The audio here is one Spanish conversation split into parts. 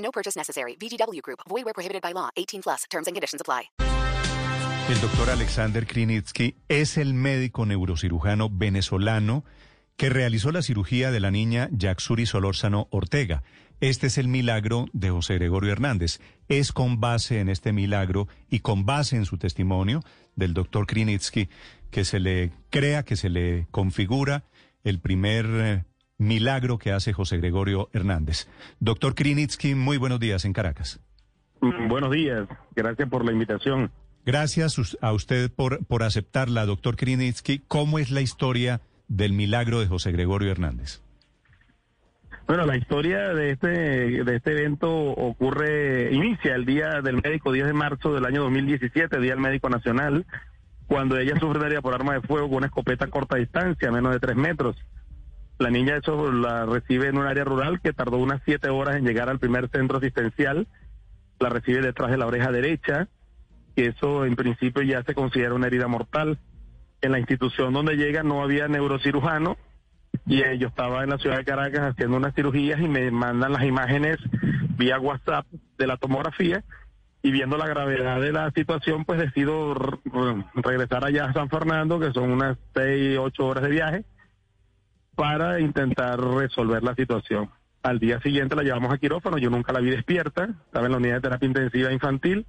No purchase necessary. VGW Group. Void where prohibited by law. 18 plus. Terms and conditions apply. El doctor Alexander Krinitsky es el médico neurocirujano venezolano que realizó la cirugía de la niña Yaxuri Solórzano Ortega. Este es el milagro de José Gregorio Hernández. Es con base en este milagro y con base en su testimonio del doctor Krinitsky que se le crea, que se le configura el primer eh, milagro que hace José Gregorio Hernández. Doctor Krinitsky, muy buenos días en Caracas. Buenos días, gracias por la invitación. Gracias a usted por, por aceptarla, doctor Krinitsky. ¿Cómo es la historia del milagro de José Gregorio Hernández? Bueno, la historia de este de este evento ocurre, inicia el día del médico, 10 de marzo del año 2017, Día del Médico Nacional, cuando ella sufre por arma de fuego con una escopeta a corta distancia, menos de tres metros. La niña eso la recibe en un área rural que tardó unas siete horas en llegar al primer centro asistencial. La recibe detrás de la oreja derecha, que eso en principio ya se considera una herida mortal. En la institución donde llega no había neurocirujano, y yo estaba en la ciudad de Caracas haciendo unas cirugías y me mandan las imágenes vía WhatsApp de la tomografía y viendo la gravedad de la situación pues decido regresar allá a San Fernando que son unas seis, ocho horas de viaje para intentar resolver la situación. Al día siguiente la llevamos a quirófano, yo nunca la vi despierta, estaba en la unidad de terapia intensiva infantil,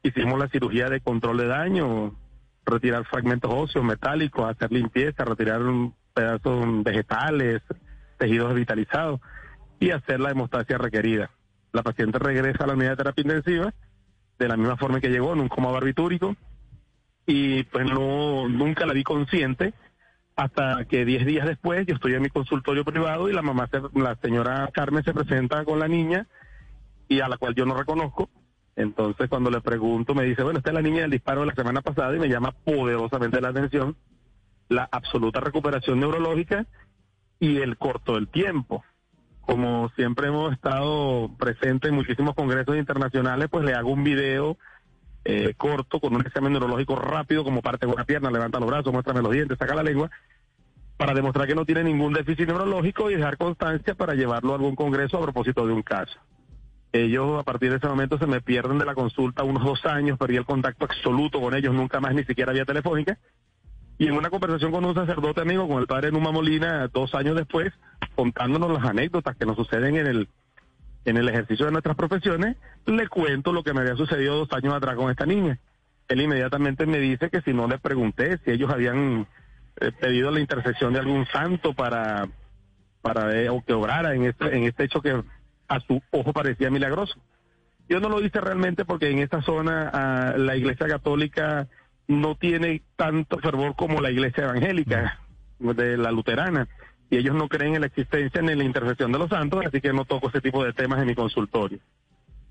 hicimos la cirugía de control de daño, retirar fragmentos óseos, metálicos, hacer limpieza, retirar pedazos vegetales, tejidos revitalizados y hacer la hemostasia requerida. La paciente regresa a la unidad de terapia intensiva de la misma forma que llegó, en un coma barbitúrico, y pues no nunca la vi consciente hasta que 10 días después yo estoy en mi consultorio privado y la mamá, la señora Carmen se presenta con la niña y a la cual yo no reconozco. Entonces cuando le pregunto me dice, bueno, esta es la niña del disparo de la semana pasada y me llama poderosamente la atención la absoluta recuperación neurológica y el corto del tiempo. Como siempre hemos estado presentes en muchísimos congresos internacionales, pues le hago un video eh, corto con un examen neurológico rápido, como parte con una pierna, levanta los brazos, muéstrame los dientes, saca la lengua, para demostrar que no tiene ningún déficit neurológico y dejar constancia para llevarlo a algún congreso a propósito de un caso. Ellos a partir de ese momento se me pierden de la consulta unos dos años, perdí el contacto absoluto con ellos, nunca más ni siquiera vía telefónica. Y en una conversación con un sacerdote amigo, con el padre Numa Molina, dos años después, contándonos las anécdotas que nos suceden en el, en el ejercicio de nuestras profesiones, le cuento lo que me había sucedido dos años atrás con esta niña. Él inmediatamente me dice que si no le pregunté si ellos habían eh, pedido la intercesión de algún santo para, para eh, o que obrara en este, en este hecho que a su ojo parecía milagroso. Yo no lo hice realmente porque en esta zona ah, la Iglesia Católica no tiene tanto fervor como la Iglesia Evangélica de la luterana y ellos no creen en la existencia ni en la intercesión de los santos, así que no toco ese tipo de temas en mi consultorio.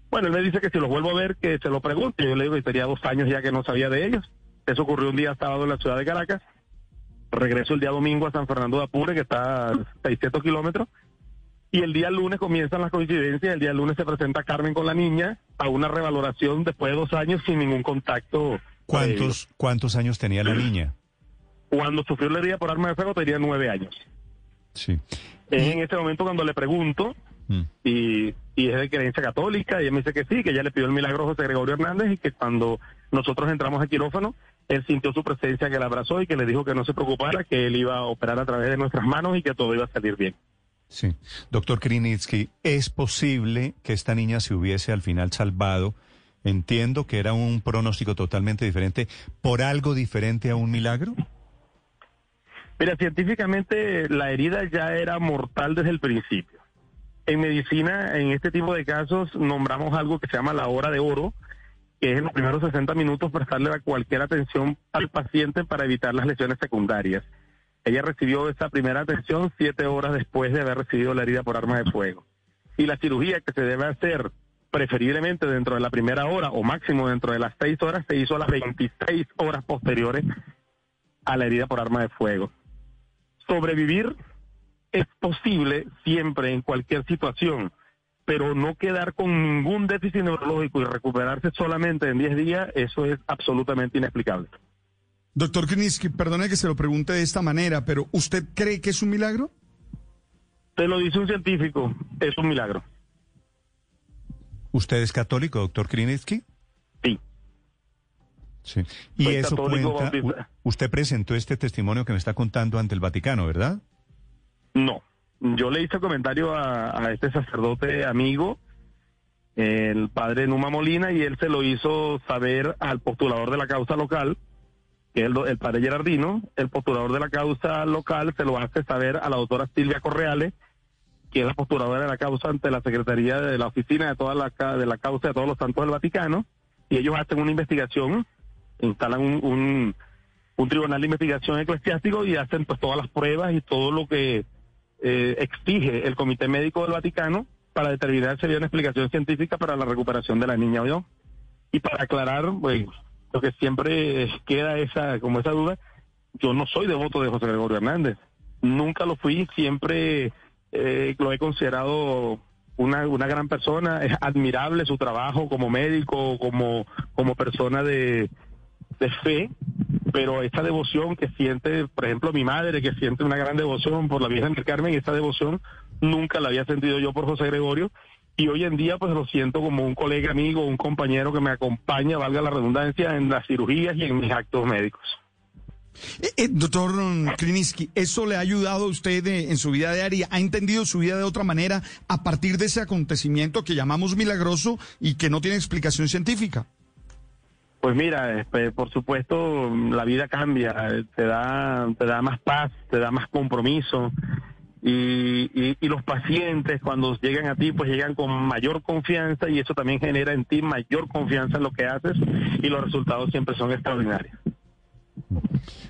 Bueno, él me dice que si los vuelvo a ver, que se lo pregunte. Yo le digo que sería dos años ya que no sabía de ellos. Eso ocurrió un día sábado en la ciudad de Caracas. Regreso el día domingo a San Fernando de Apure, que está a 600 kilómetros. Y el día lunes comienzan las coincidencias. El día lunes se presenta Carmen con la niña a una revaloración después de dos años sin ningún contacto. previo. ¿Cuántos, cuántos años tenía la niña? Cuando sufrió la herida por arma de fuego tenía nueve años. Sí. Es en este momento cuando le pregunto Mm. y, y es de creencia católica, y ella me dice que sí, que ella le pidió el milagro a José Gregorio Hernández y que cuando nosotros entramos al quirófano, él sintió su presencia, que la abrazó y que le dijo que no se preocupara, que él iba a operar a través de nuestras manos y que todo iba a salir bien. Sí. Doctor Krinitsky, ¿es posible que esta niña se hubiese al final salvado? Entiendo que era un pronóstico totalmente diferente, por algo diferente a un milagro. Mira, científicamente la herida ya era mortal desde el principio. En medicina, en este tipo de casos, nombramos algo que se llama la hora de oro, que es en los primeros 60 minutos prestarle cualquier atención al paciente para evitar las lesiones secundarias. Ella recibió esa primera atención siete horas después de haber recibido la herida por arma de fuego. Y la cirugía que se debe hacer preferiblemente dentro de la primera hora o máximo dentro de las seis horas, se hizo a las 26 horas posteriores a la herida por arma de fuego. Sobrevivir es posible siempre en cualquier situación, pero no quedar con ningún déficit neurológico y recuperarse solamente en 10 días, eso es absolutamente inexplicable. Doctor Kriniski, perdone que se lo pregunte de esta manera, pero ¿usted cree que es un milagro? Te lo dice un científico, es un milagro. ¿Usted es católico, doctor Kriniski? Sí. Sí. Y Soy eso cuenta. Usted presentó este testimonio que me está contando ante el Vaticano, ¿verdad? No, yo le hice comentario a, a este sacerdote amigo, el padre Numa Molina, y él se lo hizo saber al postulador de la causa local, que es el, padre Gerardino. El postulador de la causa local se lo hace saber a la doctora Silvia Correales, que es la postuladora de la causa ante la Secretaría de la Oficina de, toda la, ca- de la Causa de todos los santos del Vaticano, y ellos hacen una investigación, instalan un- un un tribunal de investigación eclesiástico y hacen pues todas las pruebas y todo lo que eh, exige el Comité Médico del Vaticano para determinar si había una explicación científica para la recuperación de la niña o. Y para aclarar, pues, lo que siempre queda esa, como esa duda, yo no soy devoto de José Gregorio Hernández. Nunca lo fui, siempre eh, lo he considerado una, una gran persona, es admirable su trabajo como médico, como, como persona de, de fe, pero esta devoción que siente, por ejemplo, mi madre, que siente una gran devoción por la Virgen del Carmen, esta devoción nunca la había sentido yo por José Gregorio, y hoy en día pues lo siento como un colega amigo, un compañero que me acompaña, valga la redundancia, en las cirugías y en mis actos médicos. Eh, eh, doctor Kriniski, ¿eso le ha ayudado a usted eh, en su vida diaria? ¿Ha entendido su vida de otra manera a partir de ese acontecimiento que llamamos milagroso y que no tiene explicación científica? Pues mira, este, por supuesto, la vida cambia, eh, te da, te da más paz, te da más compromiso. Y, y, los pacientes cuando llegan a ti, pues llegan con mayor confianza y eso también genera en ti mayor confianza en lo que haces y los resultados siempre son extraordinarios.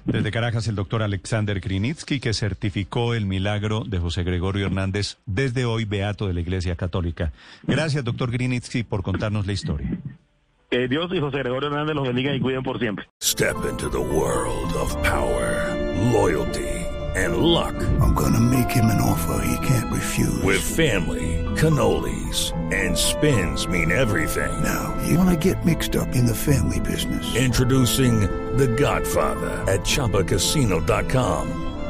Desde Caracas, el doctor Alexander Krinitsky, que certificó el milagro de José Gregorio Hernández desde hoy, beato de la Iglesia Católica. Gracias, doctor Krinitsky, por contarnos la historia. Que Dios y José Gregorio Hernández los bendigan y cuiden por siempre. Step into the world of power, loyalty, and luck. I'm gonna make him an offer he can't refuse. With family, cannolis, and spins mean everything. Now, you wanna get mixed up in the family business. Introducing The Godfather at ChumbaCasino.com.